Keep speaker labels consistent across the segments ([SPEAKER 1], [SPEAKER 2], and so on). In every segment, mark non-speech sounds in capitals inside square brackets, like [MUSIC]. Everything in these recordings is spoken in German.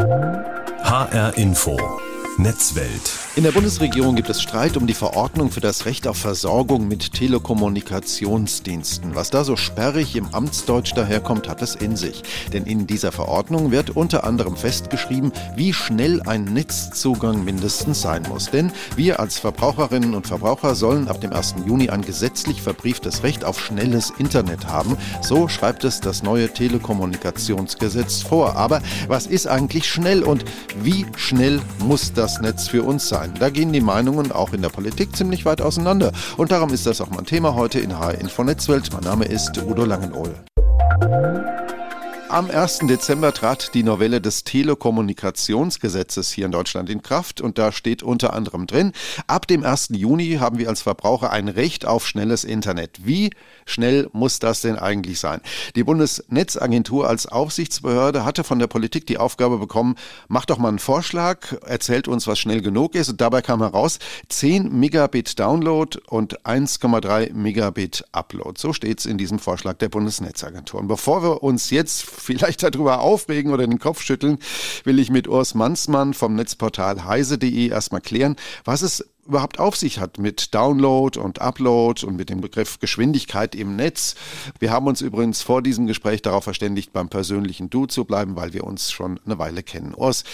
[SPEAKER 1] HR Info Netzwelt.
[SPEAKER 2] In der Bundesregierung gibt es Streit um die Verordnung für das Recht auf Versorgung mit Telekommunikationsdiensten. Was da so sperrig im Amtsdeutsch daherkommt, hat es in sich. Denn in dieser Verordnung wird unter anderem festgeschrieben, wie schnell ein Netzzugang mindestens sein muss. Denn wir als Verbraucherinnen und Verbraucher sollen ab dem 1. Juni ein gesetzlich verbrieftes Recht auf schnelles Internet haben. So schreibt es das neue Telekommunikationsgesetz vor. Aber was ist eigentlich schnell und wie schnell muss das Netz für uns sein? sein. Da gehen die Meinungen auch in der Politik ziemlich weit auseinander. Und darum ist das auch mein Thema heute in HR Info Netzwelt. Mein Name ist Udo Langenohl. Am 1. Dezember trat die Novelle des Telekommunikationsgesetzes hier in Deutschland in Kraft und da steht unter anderem drin, ab dem 1. Juni haben wir als Verbraucher ein Recht auf schnelles Internet. Wie schnell muss das denn eigentlich sein? Die Bundesnetzagentur als Aufsichtsbehörde hatte von der Politik die Aufgabe bekommen, macht doch mal einen Vorschlag, erzählt uns, was schnell genug ist und dabei kam heraus 10 Megabit Download und 1,3 Megabit Upload. So steht es in diesem Vorschlag der Bundesnetzagentur. Und bevor wir uns jetzt vielleicht darüber aufregen oder den Kopf schütteln, will ich mit Urs Mansmann vom Netzportal heise.de erstmal klären, was es überhaupt auf sich hat mit Download und Upload und mit dem Begriff Geschwindigkeit im Netz. Wir haben uns übrigens vor diesem Gespräch darauf verständigt, beim persönlichen Du zu bleiben, weil wir uns schon eine Weile kennen. Urs,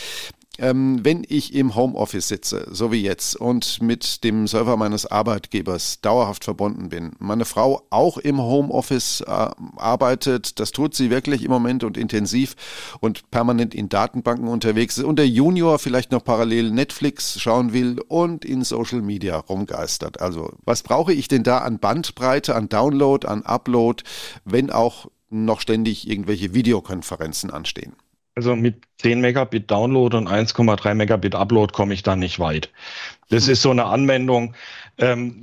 [SPEAKER 2] ähm, wenn ich im Homeoffice sitze, so wie jetzt, und mit dem Server meines Arbeitgebers dauerhaft verbunden bin, meine Frau auch im Homeoffice äh, arbeitet, das tut sie wirklich im Moment und intensiv und permanent in Datenbanken unterwegs ist und der Junior vielleicht noch parallel Netflix schauen will und in Social Media rumgeistert. Also was brauche ich denn da an Bandbreite, an Download, an Upload, wenn auch noch ständig irgendwelche Videokonferenzen anstehen?
[SPEAKER 3] Also mit 10 Megabit Download und 1,3 Megabit Upload komme ich da nicht weit. Das ist so eine Anwendung, ähm,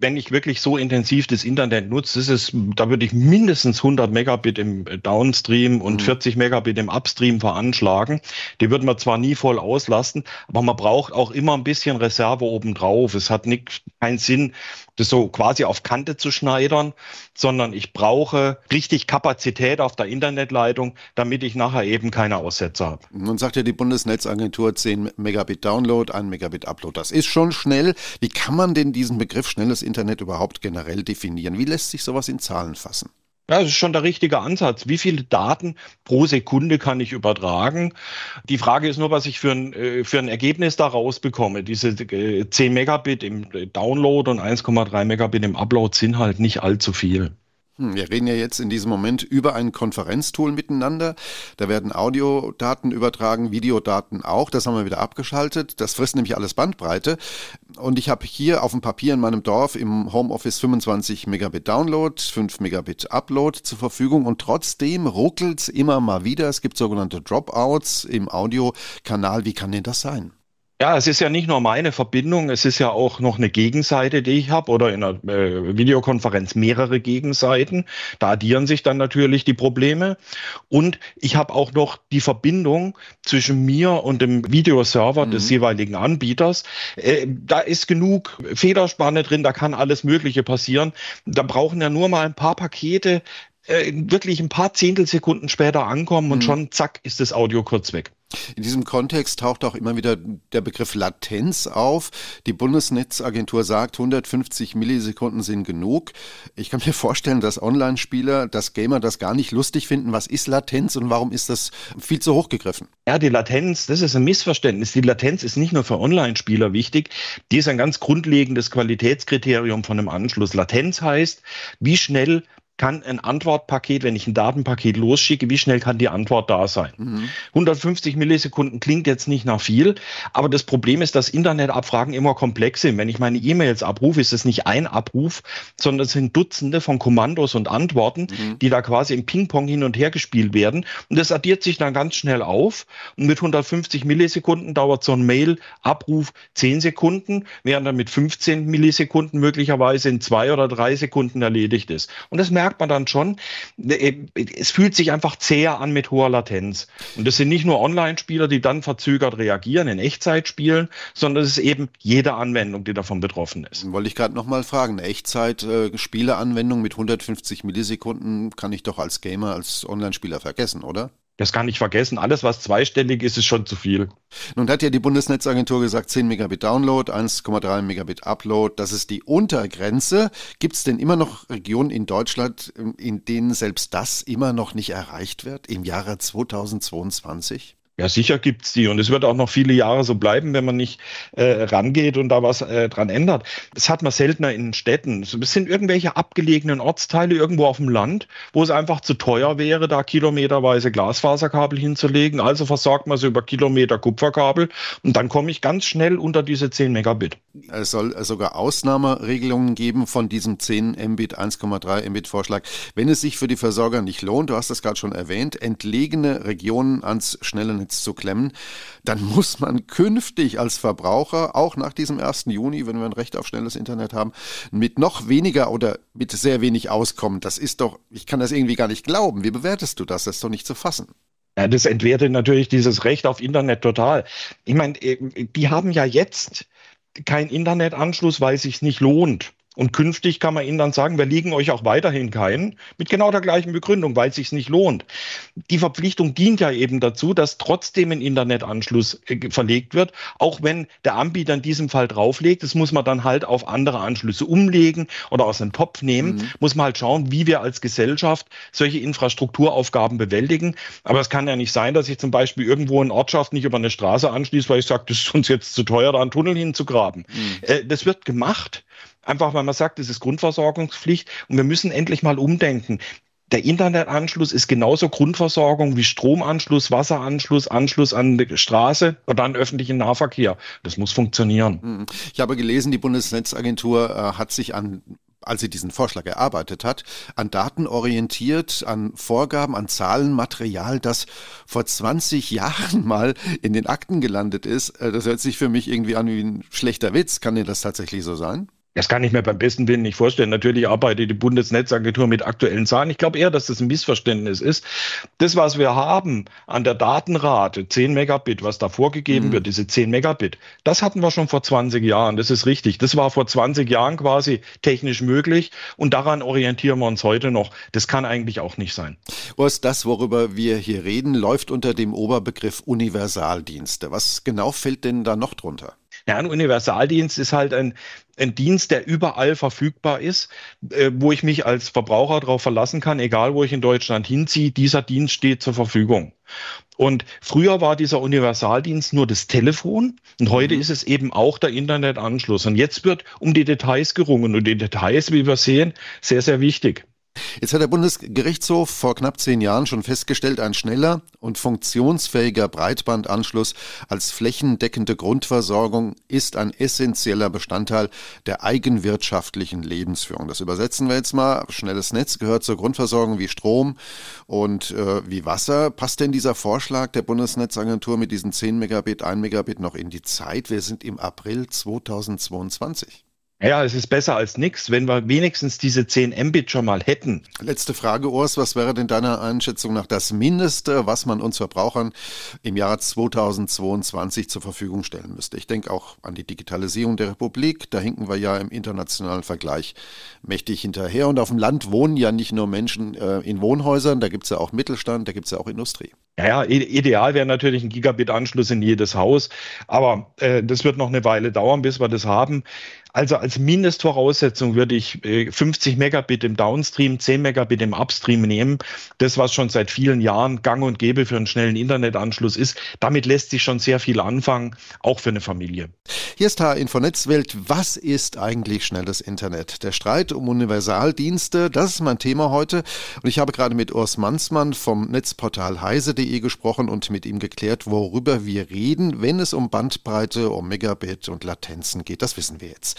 [SPEAKER 3] wenn ich wirklich so intensiv das Internet nutze, ist es, da würde ich mindestens 100 Megabit im Downstream und mhm. 40 Megabit im Upstream veranschlagen. Die würden wir zwar nie voll auslasten, aber man braucht auch immer ein bisschen Reserve obendrauf. Es hat nicht, keinen Sinn, das so quasi auf Kante zu schneidern, sondern ich brauche richtig Kapazität auf der Internetleitung, damit ich nachher eben keine Aussätze habe.
[SPEAKER 2] Nun sagt ja die Bundesnetzagentur 10 Megabit Download, 1 Megabit Upload. Das ist schon schnell. Wie kann man den diesen Begriff schnelles Internet überhaupt generell definieren? Wie lässt sich sowas in Zahlen fassen?
[SPEAKER 3] Ja, das ist schon der richtige Ansatz. Wie viele Daten pro Sekunde kann ich übertragen? Die Frage ist nur, was ich für ein, äh, für ein Ergebnis da rausbekomme. Diese 10 äh, Megabit im Download und 1,3 Megabit im Upload sind halt nicht allzu viel.
[SPEAKER 2] Hm, wir reden ja jetzt in diesem Moment über ein Konferenztool miteinander. Da werden Audiodaten übertragen, Videodaten auch. Das haben wir wieder abgeschaltet. Das frisst nämlich alles Bandbreite. Und ich habe hier auf dem Papier in meinem Dorf im Homeoffice 25 Megabit Download, 5 Megabit Upload zur Verfügung. Und trotzdem ruckelt es immer mal wieder. Es gibt sogenannte Dropouts im Audiokanal. Wie kann denn das sein?
[SPEAKER 3] Ja, es ist ja nicht nur meine Verbindung, es ist ja auch noch eine Gegenseite, die ich habe oder in einer äh, Videokonferenz mehrere Gegenseiten. Da addieren sich dann natürlich die Probleme. Und ich habe auch noch die Verbindung zwischen mir und dem Videoserver mhm. des jeweiligen Anbieters. Äh, da ist genug Federspanne drin, da kann alles Mögliche passieren. Da brauchen ja nur mal ein paar Pakete äh, wirklich ein paar Zehntelsekunden später ankommen und mhm. schon zack ist das Audio kurz weg.
[SPEAKER 2] In diesem Kontext taucht auch immer wieder der Begriff Latenz auf. Die Bundesnetzagentur sagt, 150 Millisekunden sind genug. Ich kann mir vorstellen, dass Online-Spieler, dass Gamer das gar nicht lustig finden. Was ist Latenz und warum ist das viel zu hoch gegriffen?
[SPEAKER 3] Ja, die Latenz, das ist ein Missverständnis. Die Latenz ist nicht nur für Online-Spieler wichtig, die ist ein ganz grundlegendes Qualitätskriterium von einem Anschluss. Latenz heißt, wie schnell kann ein Antwortpaket, wenn ich ein Datenpaket losschicke, wie schnell kann die Antwort da sein? Mhm. 150 Millisekunden klingt jetzt nicht nach viel, aber das Problem ist, dass Internetabfragen immer komplex sind. Wenn ich meine E-Mails abrufe, ist es nicht ein Abruf, sondern es sind Dutzende von Kommandos und Antworten, mhm. die da quasi im Ping-Pong hin und her gespielt werden. Und das addiert sich dann ganz schnell auf. Und mit 150 Millisekunden dauert so ein Mail-Abruf 10 Sekunden, während er mit 15 Millisekunden möglicherweise in zwei oder drei Sekunden erledigt ist. Und das merkt merkt man dann schon, äh, es fühlt sich einfach zäher an mit hoher Latenz. Und das sind nicht nur Online-Spieler, die dann verzögert reagieren in Echtzeit spielen, sondern es ist eben jede Anwendung, die davon betroffen ist.
[SPEAKER 2] Wollte ich gerade nochmal fragen, eine Echtzeit-Spieleanwendung mit 150 Millisekunden kann ich doch als Gamer, als Online-Spieler vergessen, oder?
[SPEAKER 3] Das kann ich vergessen. Alles, was zweistellig ist, ist schon zu viel.
[SPEAKER 2] Nun hat ja die Bundesnetzagentur gesagt, 10 Megabit Download, 1,3 Megabit Upload, das ist die Untergrenze. Gibt es denn immer noch Regionen in Deutschland, in denen selbst das immer noch nicht erreicht wird im Jahre 2022?
[SPEAKER 3] Ja, sicher gibt's die und es wird auch noch viele Jahre so bleiben, wenn man nicht äh, rangeht und da was äh, dran ändert. Das hat man seltener in Städten. Es sind irgendwelche abgelegenen Ortsteile irgendwo auf dem Land, wo es einfach zu teuer wäre, da kilometerweise Glasfaserkabel hinzulegen. Also versorgt man sie über Kilometer Kupferkabel und dann komme ich ganz schnell unter diese 10 Megabit.
[SPEAKER 2] Es soll sogar Ausnahmeregelungen geben von diesem 10 Mbit, 1,3 Mbit Vorschlag. Wenn es sich für die Versorger nicht lohnt, du hast das gerade schon erwähnt, entlegene Regionen ans schnelle Netz zu klemmen, dann muss man künftig als Verbraucher, auch nach diesem 1. Juni, wenn wir ein Recht auf schnelles Internet haben, mit noch weniger oder mit sehr wenig auskommen. Das ist doch, ich kann das irgendwie gar nicht glauben. Wie bewertest du das? Das ist doch nicht zu fassen.
[SPEAKER 3] Ja, das entwertet natürlich dieses Recht auf Internet total. Ich meine, äh, die haben ja jetzt keinen Internetanschluss, weil es sich nicht lohnt. Und künftig kann man ihnen dann sagen, wir legen euch auch weiterhin keinen, mit genau der gleichen Begründung, weil es sich nicht lohnt. Die Verpflichtung dient ja eben dazu, dass trotzdem ein Internetanschluss äh, verlegt wird, auch wenn der Anbieter in diesem Fall drauflegt. Das muss man dann halt auf andere Anschlüsse umlegen oder aus dem Topf nehmen. Mhm. Muss man halt schauen, wie wir als Gesellschaft solche Infrastrukturaufgaben bewältigen. Aber es kann ja nicht sein, dass ich zum Beispiel irgendwo in Ortschaft nicht über eine Straße anschließe, weil ich sage, das ist uns jetzt zu teuer, da einen Tunnel hinzugraben. Mhm. Äh, das wird gemacht. Einfach weil man sagt, das ist Grundversorgungspflicht und wir müssen endlich mal umdenken. Der Internetanschluss ist genauso Grundversorgung wie Stromanschluss, Wasseranschluss, Anschluss an die Straße oder an öffentlichen Nahverkehr. Das muss funktionieren.
[SPEAKER 2] Hm. Ich habe gelesen, die Bundesnetzagentur äh, hat sich an als sie diesen Vorschlag erarbeitet hat, an Daten orientiert, an Vorgaben, an Zahlenmaterial, das vor 20 [LAUGHS] Jahren mal in den Akten gelandet ist. Äh, das hört sich für mich irgendwie an wie ein schlechter Witz. Kann dir das tatsächlich so sein?
[SPEAKER 3] Das kann ich mir beim besten Willen nicht vorstellen. Natürlich arbeitet die Bundesnetzagentur mit aktuellen Zahlen. Ich glaube eher, dass das ein Missverständnis ist. Das, was wir haben an der Datenrate, 10 Megabit, was da vorgegeben mhm. wird, diese 10 Megabit, das hatten wir schon vor 20 Jahren. Das ist richtig. Das war vor 20 Jahren quasi technisch möglich und daran orientieren wir uns heute noch. Das kann eigentlich auch nicht sein.
[SPEAKER 2] Was das, worüber wir hier reden, läuft unter dem Oberbegriff Universaldienste. Was genau fällt denn da noch drunter?
[SPEAKER 3] Ja, ein Universaldienst ist halt ein, ein Dienst, der überall verfügbar ist, äh, wo ich mich als Verbraucher darauf verlassen kann, egal wo ich in Deutschland hinziehe, dieser Dienst steht zur Verfügung. Und früher war dieser Universaldienst nur das Telefon und heute mhm. ist es eben auch der Internetanschluss. Und jetzt wird um die Details gerungen und die Details, wie wir sehen, sehr, sehr wichtig.
[SPEAKER 2] Jetzt hat der Bundesgerichtshof vor knapp zehn Jahren schon festgestellt, ein schneller und funktionsfähiger Breitbandanschluss als flächendeckende Grundversorgung ist ein essentieller Bestandteil der eigenwirtschaftlichen Lebensführung. Das übersetzen wir jetzt mal. Schnelles Netz gehört zur Grundversorgung wie Strom und äh, wie Wasser. Passt denn dieser Vorschlag der Bundesnetzagentur mit diesen 10 Megabit, 1 Megabit noch in die Zeit? Wir sind im April 2022.
[SPEAKER 3] Ja, es ist besser als nichts, wenn wir wenigstens diese 10 Mbit schon mal hätten.
[SPEAKER 2] Letzte Frage, Urs. Was wäre denn deiner Einschätzung nach das Mindeste, was man uns Verbrauchern im Jahr 2022 zur Verfügung stellen müsste? Ich denke auch an die Digitalisierung der Republik. Da hinken wir ja im internationalen Vergleich mächtig hinterher. Und auf dem Land wohnen ja nicht nur Menschen äh, in Wohnhäusern, da gibt es ja auch Mittelstand, da gibt es ja auch Industrie.
[SPEAKER 3] Ja, ja ideal wäre natürlich ein Gigabit-Anschluss in jedes Haus. Aber äh, das wird noch eine Weile dauern, bis wir das haben. Also als Mindestvoraussetzung würde ich 50 äh, Megabit im Downstream, 10 Megabit im Upstream nehmen. Das, was schon seit vielen Jahren gang und gäbe für einen schnellen Internetanschluss ist. Damit lässt sich schon sehr viel anfangen, auch für eine Familie.
[SPEAKER 2] Hier ist H-Info Netzwelt. Was ist eigentlich schnelles Internet? Der Streit um Universaldienste, das ist mein Thema heute. Und ich habe gerade mit Urs Mansmann vom Netzportal heise.de gesprochen und mit ihm geklärt, worüber wir reden, wenn es um Bandbreite, um Megabit und Latenzen geht. Das wissen wir jetzt.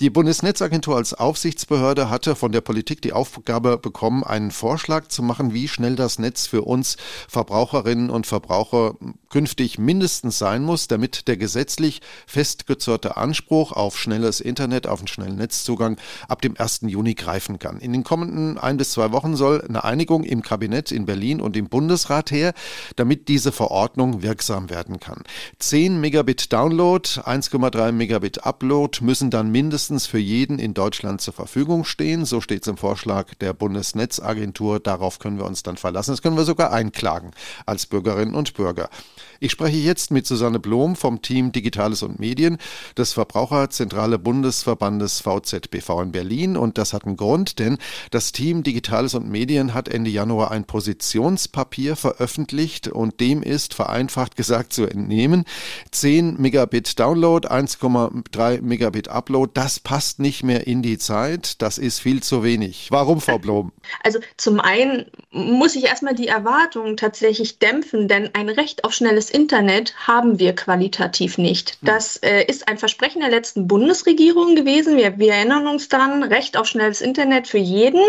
[SPEAKER 2] Die Bundesnetzagentur als Aufsichtsbehörde hatte von der Politik die Aufgabe bekommen, einen Vorschlag zu machen, wie schnell das Netz für uns Verbraucherinnen und Verbraucher künftig mindestens sein muss, damit der gesetzlich festgezurrte Anspruch auf schnelles Internet, auf einen schnellen Netzzugang ab dem 1. Juni greifen kann. In den kommenden ein bis zwei Wochen soll eine Einigung im Kabinett in Berlin und im Bundesrat her, damit diese Verordnung wirksam werden kann. 10 Megabit Download, 1,3 Megabit Upload müssen dann mindestens mindestens für jeden in Deutschland zur Verfügung stehen. So steht es im Vorschlag der Bundesnetzagentur. Darauf können wir uns dann verlassen. Das können wir sogar einklagen als Bürgerinnen und Bürger. Ich spreche jetzt mit Susanne Blom vom Team Digitales und Medien des Verbraucherzentrale Bundesverbandes VZBV in Berlin. Und das hat einen Grund, denn das Team Digitales und Medien hat Ende Januar ein Positionspapier veröffentlicht und dem ist vereinfacht gesagt zu entnehmen, 10 Megabit Download, 1,3 Megabit Upload, das passt nicht mehr in die Zeit. Das ist viel zu wenig. Warum, Frau Blom?
[SPEAKER 4] Also zum einen muss ich erstmal die Erwartungen tatsächlich dämpfen, denn ein Recht auf schnelles Internet haben wir qualitativ nicht. Hm. Das äh, ist ein Versprechen der letzten Bundesregierung gewesen. Wir, wir erinnern uns dann, Recht auf schnelles Internet für jeden.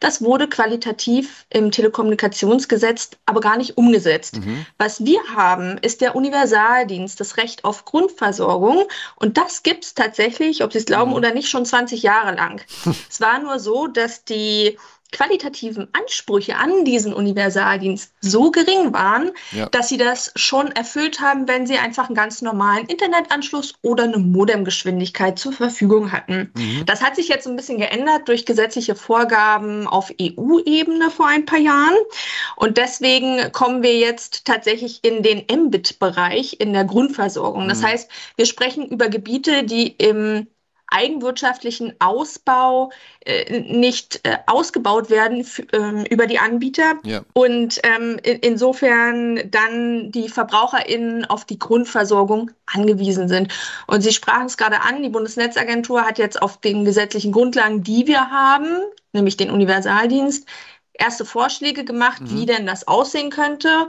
[SPEAKER 4] Das wurde qualitativ im Telekommunikationsgesetz aber gar nicht umgesetzt. Mhm. Was wir haben, ist der Universaldienst, das Recht auf Grundversorgung. Und das gibt es tatsächlich, ob Sie es glauben mhm. oder nicht, schon 20 Jahre lang. [LAUGHS] es war nur so, dass die qualitativen Ansprüche an diesen Universaldienst so gering waren, ja. dass sie das schon erfüllt haben, wenn sie einfach einen ganz normalen Internetanschluss oder eine Modemgeschwindigkeit zur Verfügung hatten. Mhm. Das hat sich jetzt ein bisschen geändert durch gesetzliche Vorgaben auf EU-Ebene vor ein paar Jahren. Und deswegen kommen wir jetzt tatsächlich in den Mbit-Bereich in der Grundversorgung. Das mhm. heißt, wir sprechen über Gebiete, die im eigenwirtschaftlichen Ausbau äh, nicht äh, ausgebaut werden ähm, über die Anbieter ja. und ähm, in, insofern dann die VerbraucherInnen auf die Grundversorgung angewiesen sind. Und Sie sprachen es gerade an, die Bundesnetzagentur hat jetzt auf den gesetzlichen Grundlagen, die wir haben, nämlich den Universaldienst, erste Vorschläge gemacht, mhm. wie denn das aussehen könnte.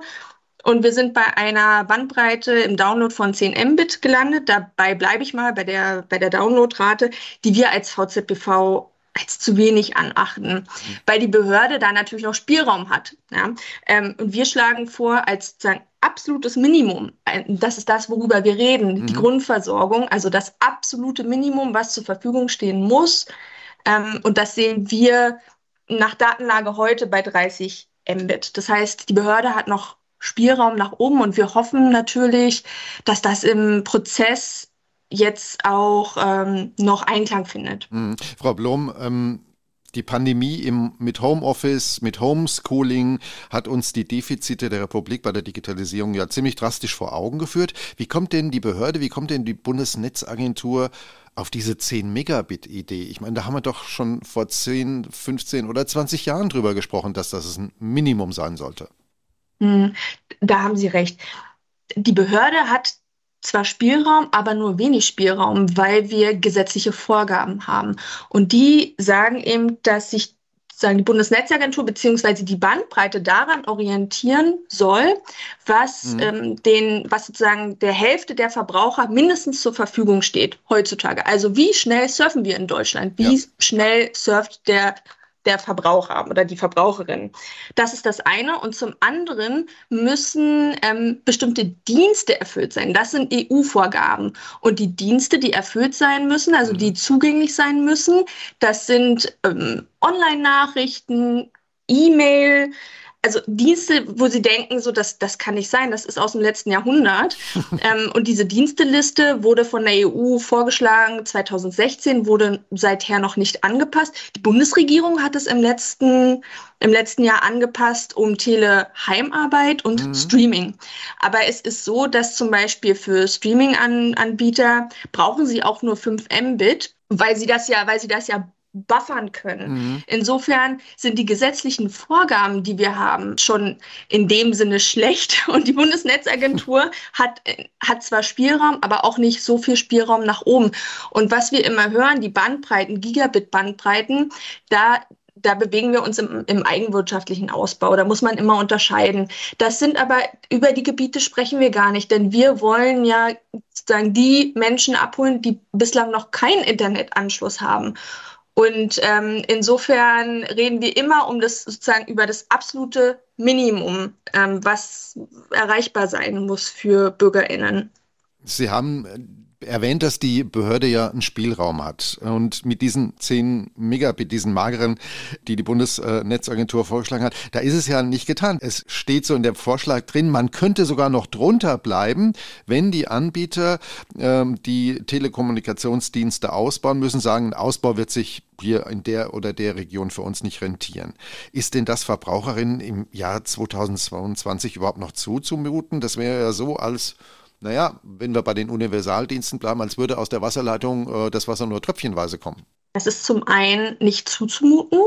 [SPEAKER 4] Und wir sind bei einer Bandbreite im Download von 10 Mbit gelandet. Dabei bleibe ich mal bei der, bei der Downloadrate, die wir als VZBV als zu wenig anachten, mhm. weil die Behörde da natürlich noch Spielraum hat. Ja? Ähm, und wir schlagen vor, als sagen, absolutes Minimum, das ist das, worüber wir reden, mhm. die Grundversorgung, also das absolute Minimum, was zur Verfügung stehen muss. Ähm, und das sehen wir nach Datenlage heute bei 30 Mbit. Das heißt, die Behörde hat noch Spielraum nach oben und wir hoffen natürlich, dass das im Prozess jetzt auch ähm, noch Einklang findet.
[SPEAKER 2] Mhm. Frau Blom, ähm die Pandemie im, mit Homeoffice, mit Homeschooling hat uns die Defizite der Republik bei der Digitalisierung ja ziemlich drastisch vor Augen geführt. Wie kommt denn die Behörde, wie kommt denn die Bundesnetzagentur auf diese 10 Megabit-Idee? Ich meine, da haben wir doch schon vor 10, 15 oder 20 Jahren drüber gesprochen, dass das ein Minimum sein sollte.
[SPEAKER 4] Hm, da haben Sie recht. Die Behörde hat zwar Spielraum, aber nur wenig Spielraum, weil wir gesetzliche Vorgaben haben. Und die sagen eben, dass sich sagen die Bundesnetzagentur beziehungsweise die Bandbreite daran orientieren soll, was mhm. ähm, den, was sozusagen der Hälfte der Verbraucher mindestens zur Verfügung steht heutzutage. Also wie schnell surfen wir in Deutschland? Wie ja. schnell surft der der Verbraucher oder die Verbraucherin. Das ist das eine. Und zum anderen müssen ähm, bestimmte Dienste erfüllt sein. Das sind EU-Vorgaben. Und die Dienste, die erfüllt sein müssen, also die mhm. zugänglich sein müssen, das sind ähm, Online-Nachrichten, E-Mail, also Dienste, wo sie denken, so das, das kann nicht sein, das ist aus dem letzten Jahrhundert. [LAUGHS] ähm, und diese Diensteliste wurde von der EU vorgeschlagen 2016, wurde seither noch nicht angepasst. Die Bundesregierung hat es im letzten, im letzten Jahr angepasst um Teleheimarbeit und mhm. Streaming. Aber es ist so, dass zum Beispiel für Streaming-Anbieter brauchen sie auch nur 5 Mbit, weil sie das ja, weil sie das ja buffern können. Mhm. Insofern sind die gesetzlichen Vorgaben, die wir haben, schon in dem Sinne schlecht. [LAUGHS] Und die Bundesnetzagentur [LAUGHS] hat, hat zwar Spielraum, aber auch nicht so viel Spielraum nach oben. Und was wir immer hören, die Bandbreiten, Gigabit-Bandbreiten, da da bewegen wir uns im, im, eigenwirtschaftlichen Ausbau. Da muss man immer unterscheiden. Das sind aber, über die Gebiete sprechen wir gar nicht, denn wir wollen ja sozusagen die Menschen abholen, die bislang noch keinen Internetanschluss haben. Und ähm, insofern reden wir immer um das sozusagen über das absolute Minimum, ähm, was erreichbar sein muss für BürgerInnen.
[SPEAKER 2] Sie haben erwähnt, dass die Behörde ja einen Spielraum hat. Und mit diesen 10 Megabit, diesen mageren, die die Bundesnetzagentur vorgeschlagen hat, da ist es ja nicht getan. Es steht so in dem Vorschlag drin, man könnte sogar noch drunter bleiben, wenn die Anbieter ähm, die Telekommunikationsdienste ausbauen müssen, sagen, ein Ausbau wird sich hier in der oder der Region für uns nicht rentieren. Ist denn das Verbraucherinnen im Jahr 2022 überhaupt noch zuzumuten? Das wäre ja so, als naja, wenn wir bei den Universaldiensten bleiben, als würde aus der Wasserleitung äh, das Wasser nur tröpfchenweise kommen.
[SPEAKER 4] Das ist zum einen nicht zuzumuten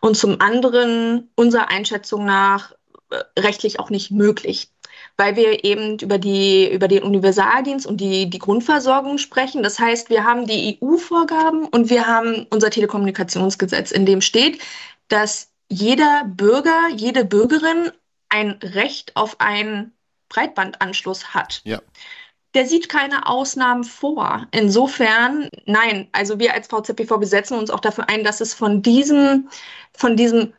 [SPEAKER 4] und zum anderen unserer Einschätzung nach äh, rechtlich auch nicht möglich weil wir eben über, die, über den Universaldienst und die, die Grundversorgung sprechen. Das heißt, wir haben die EU-Vorgaben und wir haben unser Telekommunikationsgesetz, in dem steht, dass jeder Bürger, jede Bürgerin ein Recht auf einen Breitbandanschluss hat. Ja. Der sieht keine Ausnahmen vor. Insofern, nein, also wir als VZBV, wir setzen uns auch dafür ein, dass es von diesem, von diesem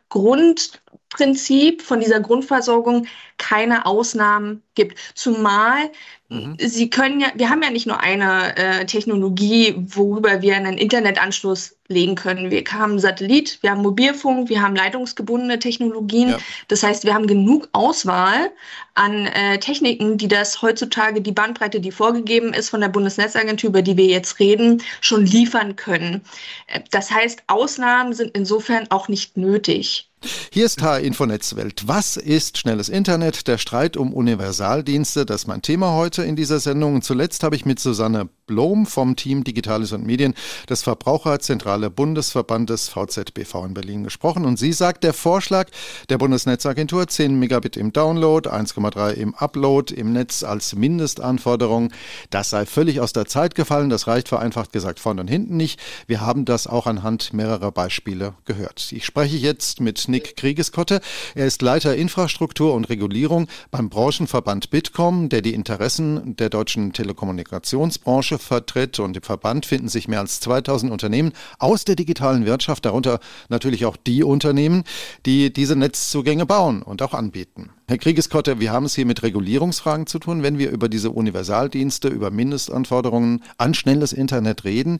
[SPEAKER 4] Grundprinzip, von dieser Grundversorgung keine Ausnahmen gibt. Zumal Mhm. Sie können ja, wir haben ja nicht nur eine äh, Technologie, worüber wir einen Internetanschluss legen können. Wir haben Satellit, wir haben Mobilfunk, wir haben leitungsgebundene Technologien. Ja. Das heißt, wir haben genug Auswahl an äh, Techniken, die das heutzutage die Bandbreite, die vorgegeben ist von der Bundesnetzagentur, über die wir jetzt reden, schon liefern können. Äh, das heißt, Ausnahmen sind insofern auch nicht nötig.
[SPEAKER 2] Hier ist H-Info Netzwelt. Was ist schnelles Internet? Der Streit um Universaldienste, das ist mein Thema heute in dieser Sendung. Und zuletzt habe ich mit Susanne Blom vom Team Digitales und Medien des Verbraucherzentrale Bundesverbandes VZBV in Berlin gesprochen. Und sie sagt, der Vorschlag der Bundesnetzagentur 10 Megabit im Download, 1,3 im Upload im Netz als Mindestanforderung, das sei völlig aus der Zeit gefallen. Das reicht vereinfacht gesagt vorne und hinten nicht. Wir haben das auch anhand mehrerer Beispiele gehört. Ich spreche jetzt mit Nick Kriegeskotte. Er ist Leiter Infrastruktur und Regulierung beim Branchenverband Bitkom, der die Interessen der deutschen Telekommunikationsbranche Branche vertritt und im Verband finden sich mehr als 2000 Unternehmen aus der digitalen Wirtschaft, darunter natürlich auch die Unternehmen, die diese Netzzugänge bauen und auch anbieten. Herr Kriegeskotte, wir haben es hier mit Regulierungsfragen zu tun, wenn wir über diese Universaldienste, über Mindestanforderungen an schnelles Internet reden.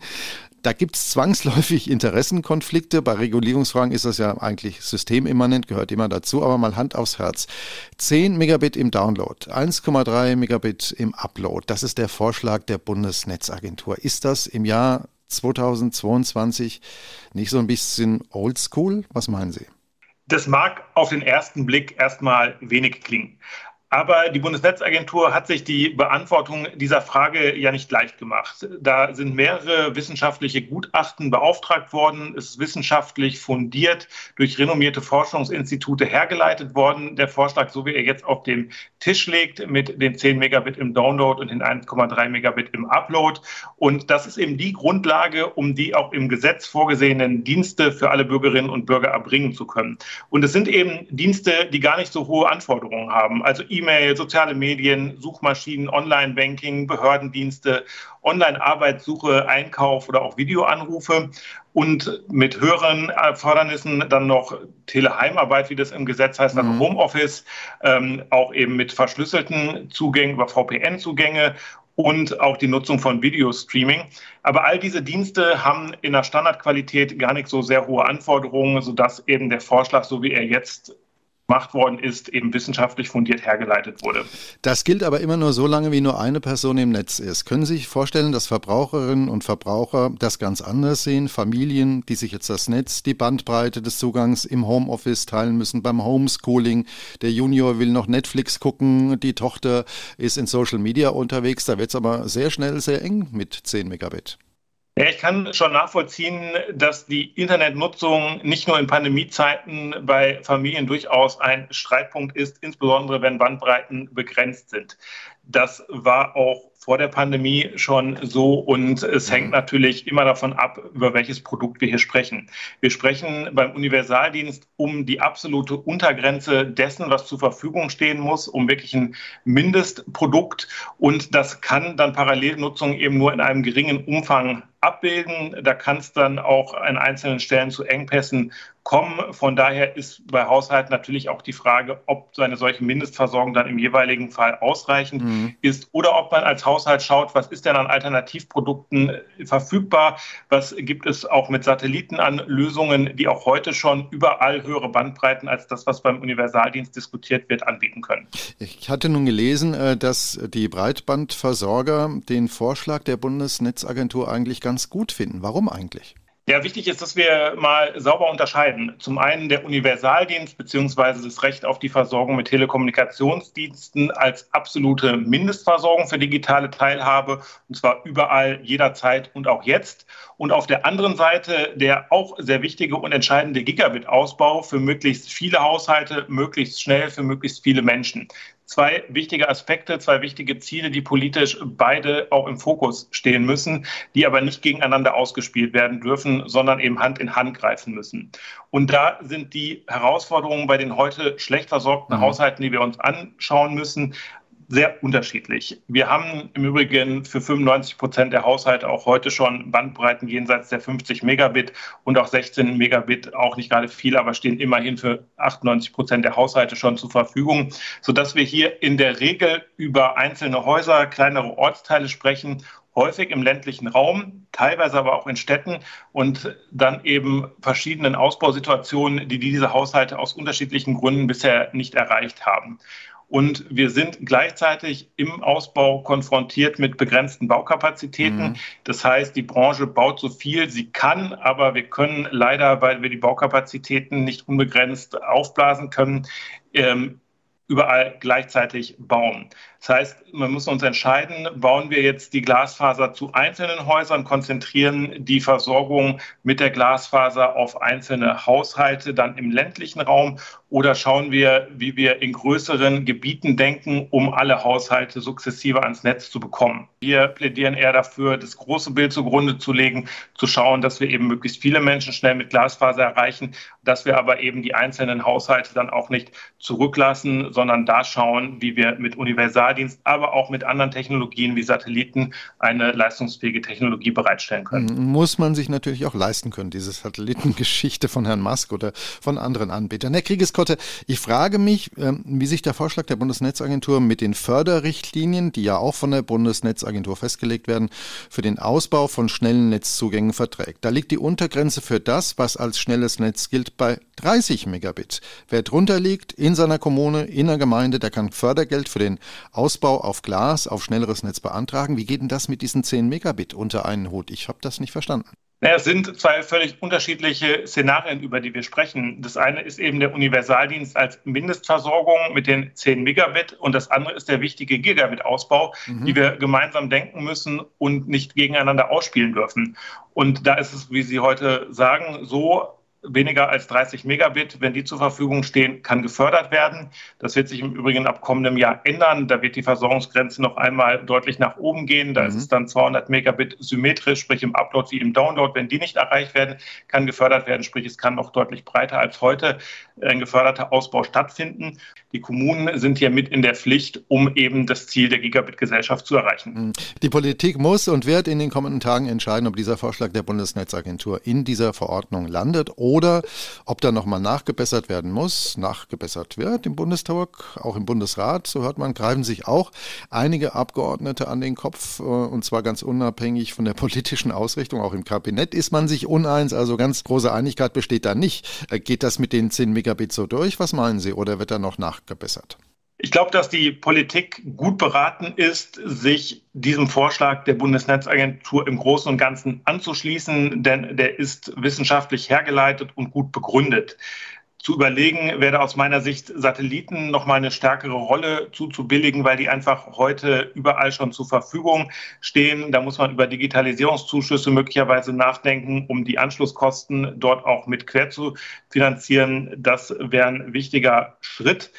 [SPEAKER 2] Da gibt es zwangsläufig Interessenkonflikte. Bei Regulierungsfragen ist das ja eigentlich systemimmanent, gehört immer dazu, aber mal Hand aufs Herz. 10 Megabit im Download, 1,3 Megabit im Upload. Das ist der Vorschlag der Bundesnetzagentur. Ist das im Jahr 2022 nicht so ein bisschen oldschool? Was meinen Sie?
[SPEAKER 5] Das mag auf den ersten Blick erstmal wenig klingen. Aber die Bundesnetzagentur hat sich die Beantwortung dieser Frage ja nicht leicht gemacht. Da sind mehrere wissenschaftliche Gutachten beauftragt worden. Es ist wissenschaftlich fundiert durch renommierte Forschungsinstitute hergeleitet worden. Der Vorschlag, so wie er jetzt auf dem Tisch liegt, mit den 10 Megabit im Download und den 1,3 Megabit im Upload. Und das ist eben die Grundlage, um die auch im Gesetz vorgesehenen Dienste für alle Bürgerinnen und Bürger erbringen zu können. Und es sind eben Dienste, die gar nicht so hohe Anforderungen haben. Also E-Mail, soziale Medien, Suchmaschinen, Online-Banking, Behördendienste, Online-Arbeitssuche, Einkauf oder auch Videoanrufe und mit höheren Erfordernissen dann noch Teleheimarbeit, wie das im Gesetz heißt, also mhm. Homeoffice, ähm, auch eben mit verschlüsselten Zugängen über VPN-Zugänge und auch die Nutzung von Videostreaming. Aber all diese Dienste haben in der Standardqualität gar nicht so sehr hohe Anforderungen, sodass eben der Vorschlag, so wie er jetzt gemacht worden ist, eben wissenschaftlich fundiert hergeleitet wurde.
[SPEAKER 2] Das gilt aber immer nur so lange, wie nur eine Person im Netz ist. Können Sie sich vorstellen, dass Verbraucherinnen und Verbraucher das ganz anders sehen? Familien, die sich jetzt das Netz, die Bandbreite des Zugangs im Homeoffice teilen müssen, beim Homeschooling. Der Junior will noch Netflix gucken, die Tochter ist in Social Media unterwegs. Da wird es aber sehr schnell sehr eng mit 10 Megabit.
[SPEAKER 5] Ja, ich kann schon nachvollziehen, dass die Internetnutzung nicht nur in Pandemiezeiten bei Familien durchaus ein Streitpunkt ist, insbesondere wenn Bandbreiten begrenzt sind. Das war auch vor der Pandemie schon so und es hängt natürlich immer davon ab, über welches Produkt wir hier sprechen. Wir sprechen beim Universaldienst um die absolute Untergrenze dessen, was zur Verfügung stehen muss, um wirklich ein Mindestprodukt und das kann dann Parallelnutzung eben nur in einem geringen Umfang abbilden. Da kann es dann auch an einzelnen Stellen zu Engpässen kommen. Von daher ist bei Haushalten natürlich auch die Frage, ob eine solche Mindestversorgung dann im jeweiligen Fall ausreichend mhm. ist oder ob man als Haushalt schaut, was ist denn an Alternativprodukten verfügbar, was gibt es auch mit Satelliten an Lösungen, die auch heute schon überall höhere Bandbreiten als das, was beim Universaldienst diskutiert wird, anbieten können.
[SPEAKER 2] Ich hatte nun gelesen, äh, dass die Breitbandversorger den Vorschlag der Bundesnetzagentur eigentlich ganz gut finden. Warum eigentlich?
[SPEAKER 5] Ja, wichtig ist, dass wir mal sauber unterscheiden. Zum einen der Universaldienst bzw. das Recht auf die Versorgung mit Telekommunikationsdiensten als absolute Mindestversorgung für digitale Teilhabe, und zwar überall, jederzeit und auch jetzt. Und auf der anderen Seite der auch sehr wichtige und entscheidende Gigabit-Ausbau für möglichst viele Haushalte, möglichst schnell für möglichst viele Menschen zwei wichtige Aspekte, zwei wichtige Ziele, die politisch beide auch im Fokus stehen müssen, die aber nicht gegeneinander ausgespielt werden dürfen, sondern eben Hand in Hand greifen müssen. Und da sind die Herausforderungen bei den heute schlecht versorgten mhm. Haushalten, die wir uns anschauen müssen, sehr unterschiedlich. Wir haben im Übrigen für 95 Prozent der Haushalte auch heute schon Bandbreiten jenseits der 50 Megabit und auch 16 Megabit, auch nicht gerade viel, aber stehen immerhin für 98 Prozent der Haushalte schon zur Verfügung, sodass wir hier in der Regel über einzelne Häuser, kleinere Ortsteile sprechen häufig im ländlichen Raum, teilweise aber auch in Städten und dann eben verschiedenen Ausbausituationen, die diese Haushalte aus unterschiedlichen Gründen bisher nicht erreicht haben. Und wir sind gleichzeitig im Ausbau konfrontiert mit begrenzten Baukapazitäten. Mhm. Das heißt, die Branche baut so viel sie kann, aber wir können leider, weil wir die Baukapazitäten nicht unbegrenzt aufblasen können, ähm, überall gleichzeitig bauen. Das heißt, man muss uns entscheiden, bauen wir jetzt die Glasfaser zu einzelnen Häusern, konzentrieren die Versorgung mit der Glasfaser auf einzelne Haushalte dann im ländlichen Raum oder schauen wir, wie wir in größeren Gebieten denken, um alle Haushalte sukzessive ans Netz zu bekommen. Wir plädieren eher dafür, das große Bild zugrunde zu legen, zu schauen, dass wir eben möglichst viele Menschen schnell mit Glasfaser erreichen, dass wir aber eben die einzelnen Haushalte dann auch nicht zurücklassen, sondern da schauen, wie wir mit Universal Nahdienst, aber auch mit anderen Technologien wie Satelliten eine leistungsfähige Technologie bereitstellen können.
[SPEAKER 2] Muss man sich natürlich auch leisten können, diese Satellitengeschichte von Herrn Musk oder von anderen Anbietern. Herr Kriegeskotte, ich frage mich, ähm, wie sich der Vorschlag der Bundesnetzagentur mit den Förderrichtlinien, die ja auch von der Bundesnetzagentur festgelegt werden, für den Ausbau von schnellen Netzzugängen verträgt. Da liegt die Untergrenze für das, was als schnelles Netz gilt, bei 30 Megabit. Wer drunter liegt in seiner Kommune, in der Gemeinde, der kann Fördergeld für den Ausbau auf Glas, auf schnelleres Netz beantragen. Wie geht denn das mit diesen 10 Megabit unter einen Hut? Ich habe das nicht verstanden.
[SPEAKER 5] Naja, es sind zwei völlig unterschiedliche Szenarien, über die wir sprechen. Das eine ist eben der Universaldienst als Mindestversorgung mit den 10 Megabit und das andere ist der wichtige Gigabit-Ausbau, mhm. die wir gemeinsam denken müssen und nicht gegeneinander ausspielen dürfen. Und da ist es, wie Sie heute sagen, so, weniger als 30 Megabit, wenn die zur Verfügung stehen, kann gefördert werden. Das wird sich im Übrigen ab kommendem Jahr ändern. Da wird die Versorgungsgrenze noch einmal deutlich nach oben gehen. Da mhm. ist es dann 200 Megabit symmetrisch, sprich im Upload wie im Download. Wenn die nicht erreicht werden, kann gefördert werden, sprich es kann noch deutlich breiter als heute ein geförderter Ausbau stattfinden. Die Kommunen sind hier mit in der Pflicht, um eben das Ziel der Gigabit-Gesellschaft zu erreichen. Mhm.
[SPEAKER 2] Die Politik muss und wird in den kommenden Tagen entscheiden, ob dieser Vorschlag der Bundesnetzagentur in dieser Verordnung landet oder ob da nochmal nachgebessert werden muss, nachgebessert wird im Bundestag, auch im Bundesrat, so hört man, greifen sich auch einige Abgeordnete an den Kopf äh, und zwar ganz unabhängig von der [LAUGHS] politischen Ausrichtung. Auch im Kabinett ist man sich uneins, also ganz große Einigkeit besteht da nicht. Äh, geht das mit den 10 Megabit so durch? Was meinen Sie? Oder wird da noch nachgebessert?
[SPEAKER 5] Ich glaube, dass die Politik gut beraten ist, sich diesem Vorschlag der Bundesnetzagentur im Großen und Ganzen anzuschließen, denn der ist wissenschaftlich hergeleitet und gut begründet. Zu überlegen wäre aus meiner Sicht, Satelliten noch mal eine stärkere Rolle zuzubilligen, weil die einfach heute überall schon zur Verfügung stehen. Da muss man über Digitalisierungszuschüsse möglicherweise nachdenken, um die Anschlusskosten dort auch mit quer zu finanzieren. Das wäre ein wichtiger Schritt.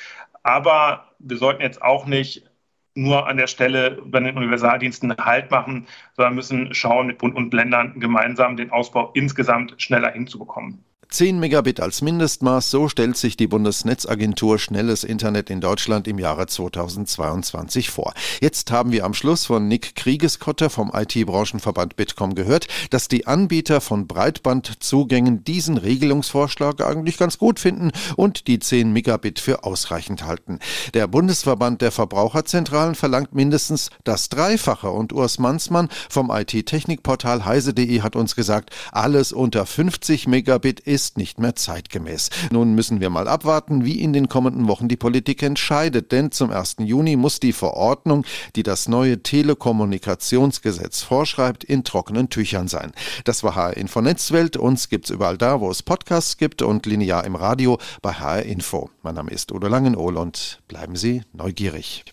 [SPEAKER 5] Aber wir sollten jetzt auch nicht nur an der Stelle bei den Universaldiensten Halt machen, sondern müssen schauen, mit Bund und Ländern gemeinsam den Ausbau insgesamt schneller hinzubekommen.
[SPEAKER 2] 10 Megabit als Mindestmaß, so stellt sich die Bundesnetzagentur schnelles Internet in Deutschland im Jahre 2022 vor. Jetzt haben wir am Schluss von Nick Kriegeskotter vom IT-Branchenverband Bitkom gehört, dass die Anbieter von Breitbandzugängen diesen Regelungsvorschlag eigentlich ganz gut finden und die 10 Megabit für ausreichend halten. Der Bundesverband der Verbraucherzentralen verlangt mindestens das Dreifache und Urs Mansmann vom IT-Technikportal heise.de hat uns gesagt, alles unter 50 Megabit ist ist nicht mehr zeitgemäß. Nun müssen wir mal abwarten, wie in den kommenden Wochen die Politik entscheidet, denn zum 1. Juni muss die Verordnung, die das neue Telekommunikationsgesetz vorschreibt, in trockenen Tüchern sein. Das war HR Info Netzwelt. Uns gibt's überall da, wo es Podcasts gibt und linear im Radio bei HR Info. Mein Name ist Udo Langenohl und bleiben Sie neugierig.